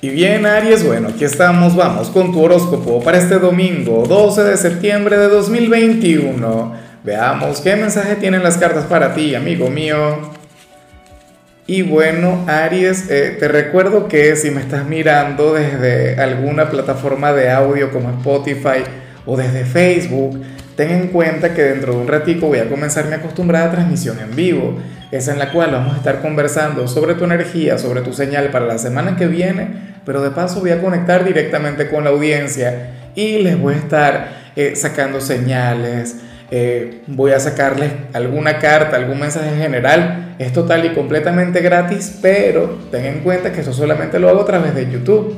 Y bien, Aries, bueno, aquí estamos, vamos con tu horóscopo para este domingo, 12 de septiembre de 2021. Veamos qué mensaje tienen las cartas para ti, amigo mío. Y bueno, Aries, eh, te recuerdo que si me estás mirando desde alguna plataforma de audio como Spotify o desde Facebook, ten en cuenta que dentro de un ratico voy a comenzar mi acostumbrada transmisión en vivo, esa en la cual vamos a estar conversando sobre tu energía, sobre tu señal para la semana que viene, pero de paso voy a conectar directamente con la audiencia y les voy a estar eh, sacando señales, eh, voy a sacarles alguna carta, algún mensaje general, es total y completamente gratis, pero ten en cuenta que eso solamente lo hago a través de YouTube.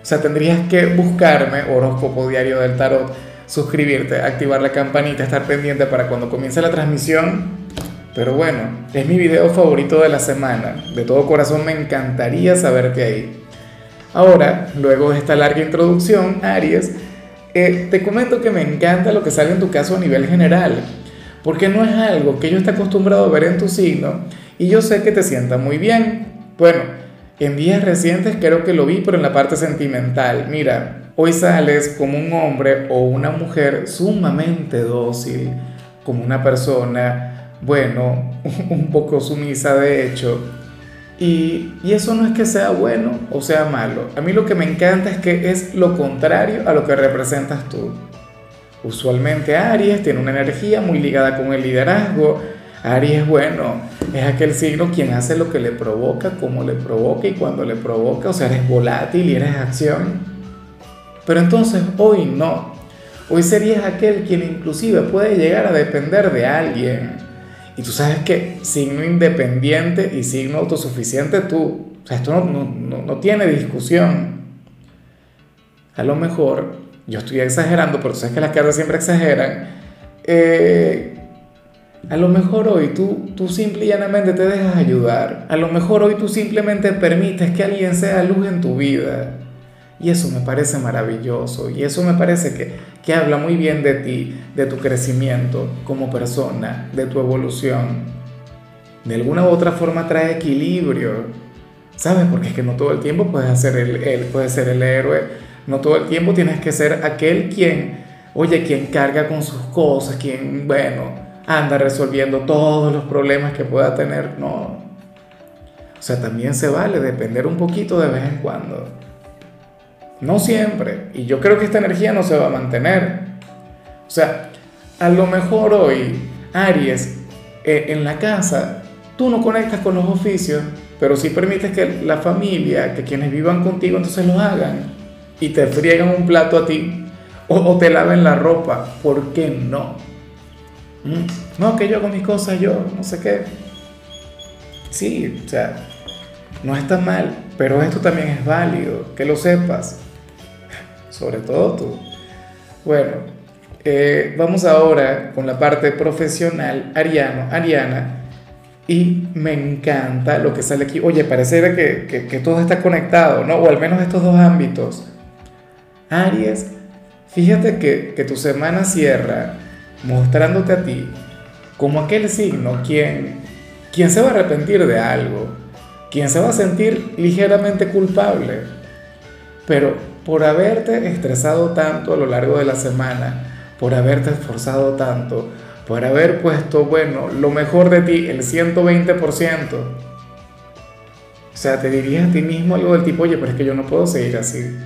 O sea, tendrías que buscarme horóscopo diario del tarot suscribirte, activar la campanita, estar pendiente para cuando comience la transmisión. Pero bueno, es mi video favorito de la semana. De todo corazón me encantaría saberte ahí. Ahora, luego de esta larga introducción, Aries, eh, te comento que me encanta lo que sale en tu caso a nivel general, porque no es algo que yo esté acostumbrado a ver en tu signo y yo sé que te sienta muy bien. Bueno, en días recientes creo que lo vi, pero en la parte sentimental. Mira, Hoy sales como un hombre o una mujer sumamente dócil, como una persona, bueno, un poco sumisa de hecho. Y, y, eso no es que sea bueno o sea malo. A mí lo que me encanta es que es lo contrario a lo que representas tú. Usualmente Aries tiene una energía muy ligada con el liderazgo. Aries, bueno, es aquel signo quien hace lo que le provoca, como le provoca y cuando le provoca. O sea, eres volátil y eres acción. Pero entonces hoy no. Hoy serías aquel quien inclusive puede llegar a depender de alguien. Y tú sabes que signo independiente y signo autosuficiente tú, o sea, esto no, no, no tiene discusión. A lo mejor, yo estoy exagerando, pero tú sabes que las cartas siempre exageran. Eh, a lo mejor hoy tú, tú simple y llanamente te dejas ayudar. A lo mejor hoy tú simplemente permites que alguien sea luz en tu vida. Y eso me parece maravilloso y eso me parece que, que habla muy bien de ti, de tu crecimiento como persona, de tu evolución. De alguna u otra forma trae equilibrio, ¿sabes? Porque es que no todo el tiempo puedes, hacer el, él, puedes ser el héroe, no todo el tiempo tienes que ser aquel quien, oye, quien carga con sus cosas, quien, bueno, anda resolviendo todos los problemas que pueda tener, no. O sea, también se vale depender un poquito de vez en cuando. No siempre. Y yo creo que esta energía no se va a mantener. O sea, a lo mejor hoy, Aries, eh, en la casa, tú no conectas con los oficios, pero sí permites que la familia, que quienes vivan contigo, entonces lo hagan. Y te friegan un plato a ti. O, te laven la ropa. ¿Por qué no? ¿Mm? No, que yo con mis cosas, yo no sé qué. Sí, o sea, no está mal, pero esto también es válido, que lo sepas sobre todo tú. Bueno, eh, vamos ahora con la parte profesional, Ariano, Ariana, y me encanta lo que sale aquí. Oye, parece que, que, todo está conectado, ¿no? O al menos estos dos ámbitos. Aries, fíjate que, que tu semana cierra mostrándote a ti como aquel signo quien, quien se va a arrepentir de algo, quien se va a sentir ligeramente culpable, pero por haberte estresado tanto a lo largo de la semana, por haberte esforzado tanto, por haber puesto, bueno, lo mejor de ti, el 120%. O sea, te dirías a ti mismo algo del tipo, oye, pero es que yo no puedo seguir así.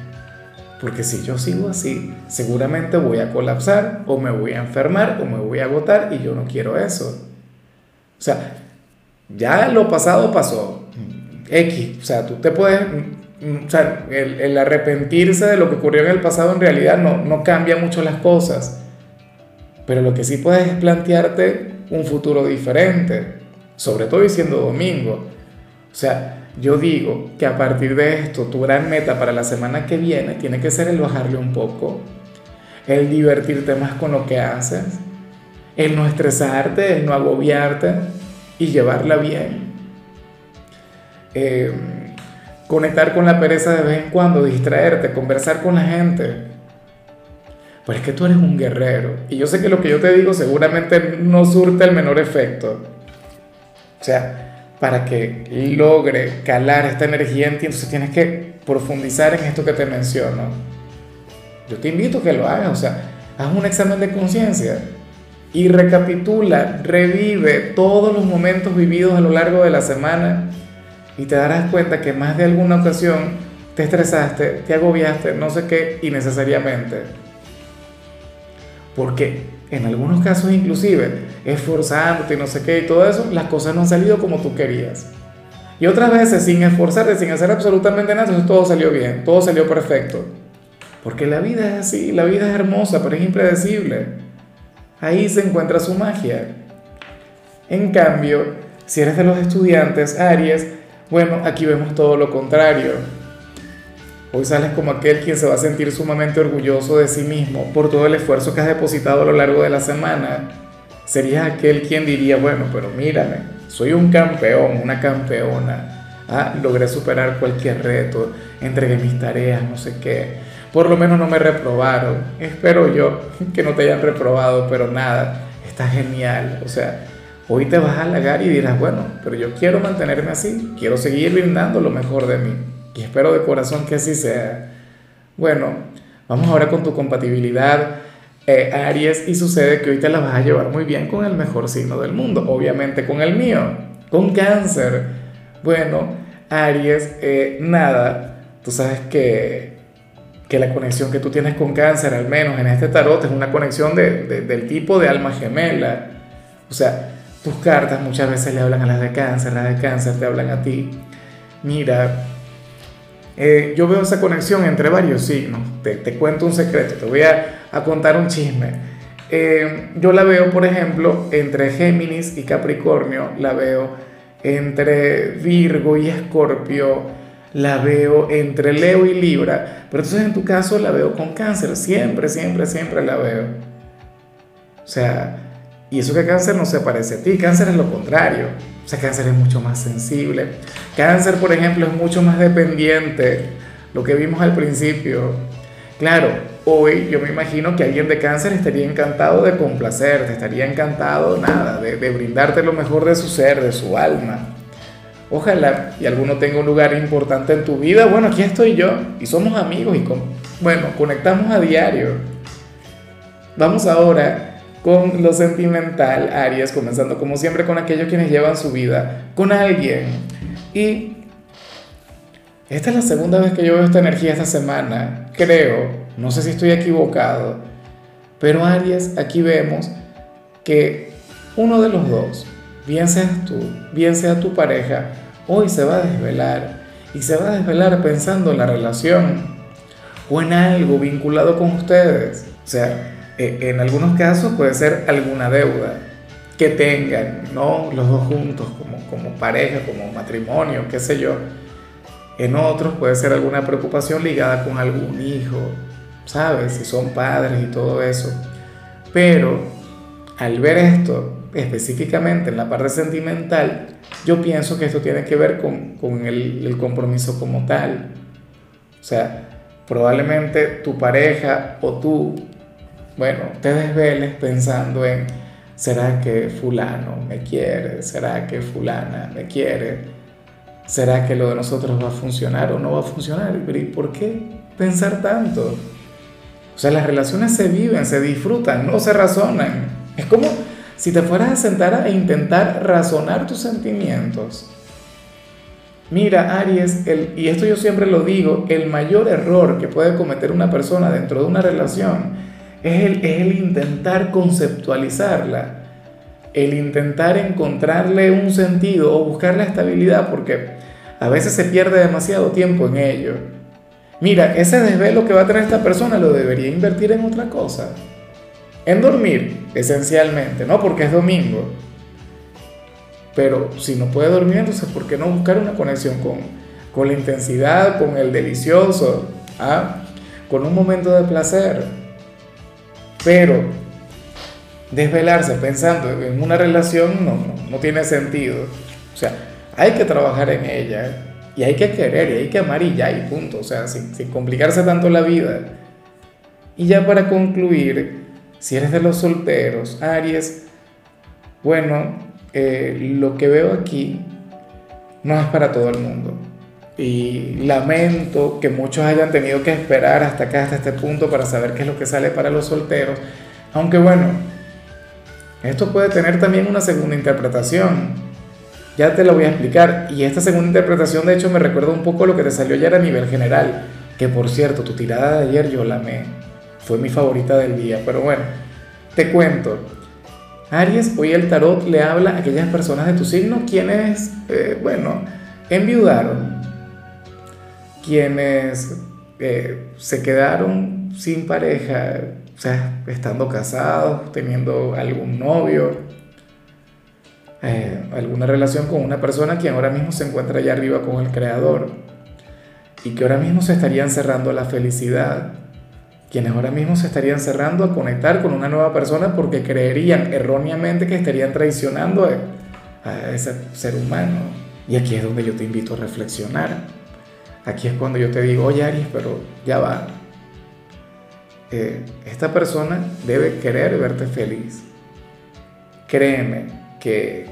Porque si yo sigo así, seguramente voy a colapsar o me voy a enfermar o me voy a agotar y yo no quiero eso. O sea, ya lo pasado pasó. X, o sea, tú te puedes o sea, el, arrepentirse de lo que ocurrió en el pasado en realidad no, no cambia mucho las cosas. Pero lo que sí puedes es plantearte un futuro diferente, sobre todo diciendo domingo. O sea, yo digo que a partir de esto, tu gran meta para la semana que viene tiene que ser el bajarle un poco, el divertirte más con lo que haces, el no estresarte, el no agobiarte y llevarla bien. Eh, conectar con la pereza de vez en cuando, distraerte, conversar con la gente. Pues es que tú eres un guerrero. Y yo sé que lo que yo te digo seguramente no surte el menor efecto. O sea, para que logre calar esta energía en ti, entonces tienes que profundizar en esto que te menciono, yo te invito a que lo hagas, o sea, haz un examen de conciencia y recapitula, revive todos los momentos vividos a lo largo de la semana y te darás cuenta que más de alguna ocasión te estresaste, te agobiaste, no sé qué, innecesariamente. Porque en algunos casos inclusive, esforzándote y no sé qué y todo eso, las cosas no han salido como tú querías. Y otras veces sin esforzarte, sin hacer absolutamente nada, entonces todo salió bien, todo salió perfecto. Porque la vida es así, la vida es hermosa, pero es impredecible. Ahí se encuentra su magia. En cambio, si eres de los estudiantes, Aries, bueno, aquí vemos todo lo contrario. Hoy sales como aquel quien se va a sentir sumamente orgulloso de sí mismo por todo el esfuerzo que has depositado a lo largo de la semana. Serías aquel quien diría, bueno, pero mírame, soy un campeón, una campeona. Ah, logré superar cualquier reto, entregué mis tareas, no sé qué. Por lo menos no me reprobaron. Espero yo que no te hayan reprobado, pero nada, está genial. O sea, hoy te vas a halagar y dirás, bueno, pero yo quiero mantenerme así, quiero seguir brindando lo mejor de mí. Y espero de corazón que así sea. Bueno, vamos ahora con tu compatibilidad. Eh, Aries, y sucede que hoy te la vas a llevar muy bien con el mejor signo del mundo, obviamente con el mío, con cáncer. Bueno, Aries, eh, nada, tú sabes que, que la conexión que tú tienes con cáncer, al menos en este tarot, es una conexión de, del tipo de alma gemela. O sea, tus cartas muchas veces le hablan a las de cáncer, las de cáncer te hablan a ti. Mira, eh, yo veo esa conexión entre varios signos. Te, cuento un secreto, te voy a, a contar un chisme. Eh, yo la veo, por ejemplo, entre Géminis y Capricornio, la veo entre Virgo y Escorpio, la veo entre Leo y Libra, pero entonces en tu caso la veo con cáncer, siempre, siempre, siempre la veo. O sea, y eso que cáncer no se parece a ti, cáncer es lo contrario. O sea, cáncer es mucho más sensible. Cáncer, por ejemplo, es mucho más dependiente. Lo que vimos al principio. Claro, hoy yo me imagino que alguien de cáncer estaría encantado de complacerte, estaría encantado, nada, de, de brindarte lo mejor de su ser, de su alma. Ojalá y alguno tenga un lugar importante en tu vida. Bueno, aquí estoy yo y somos amigos y con, bueno, conectamos a diario. Vamos ahora con lo sentimental, Aries, comenzando como siempre con aquellos quienes llevan su vida con alguien. Y esta es la segunda vez que yo veo esta energía esta semana, creo, no sé si estoy equivocado, pero Aries, aquí vemos que uno de los dos, bien seas tú, bien sea tu pareja, hoy se va a desvelar y se va a desvelar pensando en la relación o en algo vinculado con ustedes. O sea, en algunos casos puede ser alguna deuda que tengan, ¿no? Los dos juntos, como, como pareja, como matrimonio, qué sé yo. En otros puede ser alguna preocupación ligada con algún hijo, ¿sabes? Si son padres y todo eso. Pero al ver esto, específicamente en la parte sentimental, yo pienso que esto tiene que ver con, con el, el compromiso como tal. O sea, probablemente tu pareja o tú bueno, te desveles pensando en, ¿será que fulano me quiere? ¿Será que fulana me quiere? ¿Será que lo de nosotros va a funcionar o no va a funcionar? ¿Y por qué pensar tanto? O sea, las relaciones se viven, se disfrutan, no se razonan. Es como si te fueras a sentar a intentar razonar tus sentimientos. Mira, Aries, y esto yo siempre lo digo, el mayor error que puede cometer una persona dentro de una relación es el, intentar conceptualizarla, el intentar encontrarle un sentido o buscar la estabilidad, porque a veces se pierde demasiado tiempo en ello. Mira, ese desvelo que va a tener esta persona lo debería invertir en otra cosa. En dormir, esencialmente, ¿no? Porque es domingo. Pero si no puede dormir, entonces ¿por qué no buscar una conexión con, con la intensidad, con el delicioso, ¿ah? con un momento de placer? Pero desvelarse pensando en una relación no, tiene sentido. O sea, hay que trabajar en ella y hay que querer y hay que amar y ya y punto. O sea, sin, complicarse tanto la vida. Y ya para concluir, si eres de los solteros, Aries, bueno, eh, lo que veo aquí no es para todo el mundo. Y lamento que muchos hayan tenido que esperar hasta acá, hasta este punto, para saber qué es lo que sale para los solteros. Aunque bueno, esto puede tener también una segunda interpretación. Ya te lo voy a explicar. Y esta segunda interpretación, de hecho, me recuerda un poco lo que te salió ayer a nivel general. Que por cierto, tu tirada de ayer yo la amé. Fue mi favorita del día. Pero bueno, te cuento. Aries, hoy el tarot le habla a aquellas personas de tu signo quienes, eh, bueno, enviudaron, quienes eh, se quedaron sin pareja, o sea, estando casados, teniendo algún novio, eh, alguna relación con una persona que ahora mismo se encuentra allá arriba con el Creador y que ahora mismo se estarían cerrando a la felicidad, quienes ahora mismo se estarían cerrando a conectar con una nueva persona porque creerían erróneamente que estarían traicionando a ese ser humano. Y aquí es donde yo te invito a reflexionar. Aquí es cuando yo te digo, oye Aries, pero ya va. Eh, esta persona debe querer verte feliz. Créeme que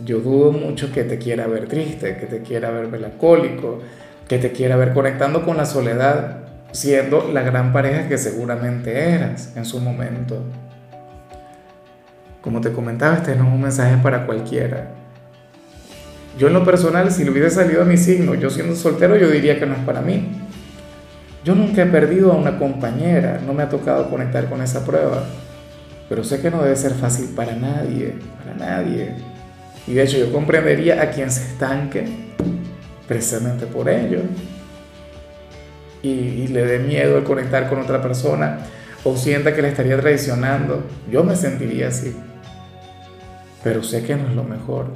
yo dudo mucho que te quiera ver triste, que te quiera ver melancólico, que te quiera ver conectando con la soledad, siendo la gran pareja que seguramente eras en su momento. Como te comentaba, este no es un mensaje para cualquiera. Yo en lo personal, si le hubiese salido a mi signo, yo siendo soltero, yo diría que no es para mí. Yo nunca he perdido a una compañera, no me ha tocado conectar con esa prueba, pero sé que no debe ser fácil para nadie, para nadie. Y de hecho yo comprendería a quien se estanque precisamente por ello. Y, y le dé miedo el conectar con otra persona o sienta que le estaría traicionando. Yo me sentiría así. Pero sé que no es lo mejor.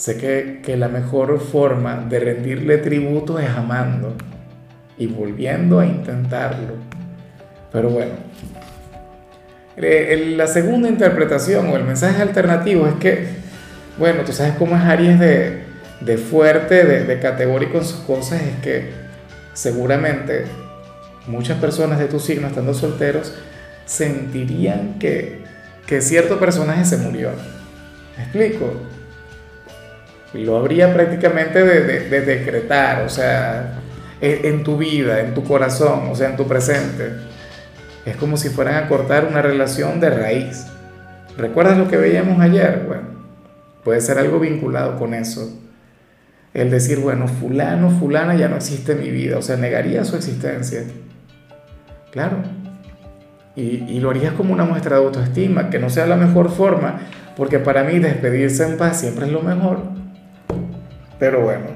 Sé que, la mejor forma de rendirle tributo es amando y volviendo a intentarlo. Pero bueno, eh, la segunda interpretación o el mensaje alternativo es que, bueno, tú sabes cómo es Aries de, fuerte, de, categórico en sus cosas, es que seguramente muchas personas de tu signo estando solteros sentirían que, que cierto personaje se murió. ¿Me explico? Lo habría prácticamente de, decretar, o sea, en, tu vida, en tu corazón, o sea, en tu presente. Es como si fueran a cortar una relación de raíz. ¿Recuerdas lo que veíamos ayer? Bueno, puede ser algo vinculado con eso. El decir, bueno, fulano, fulana ya no existe en mi vida, o sea, negaría su existencia. Claro. Y, y lo harías como una muestra de autoestima, que no sea la mejor forma, porque para mí despedirse en paz siempre es lo mejor. Pero bueno,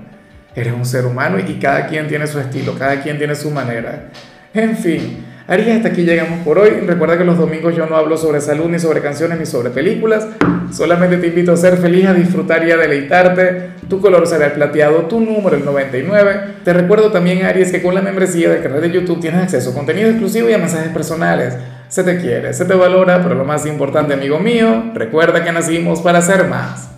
eres un ser humano y cada quien tiene su estilo, cada quien tiene su manera. En fin, Aries, hasta aquí llegamos por hoy. Recuerda que los domingos yo no hablo sobre salud, ni sobre canciones, ni sobre películas. Solamente te invito a ser feliz, a disfrutar y a deleitarte. Tu color será el plateado, tu número el 99. Te recuerdo también, Aries, que con la membresía del canal de YouTube tienes acceso a contenido exclusivo y a mensajes personales. Se te quiere, se te valora, pero lo más importante, amigo mío, recuerda que nacimos para ser más.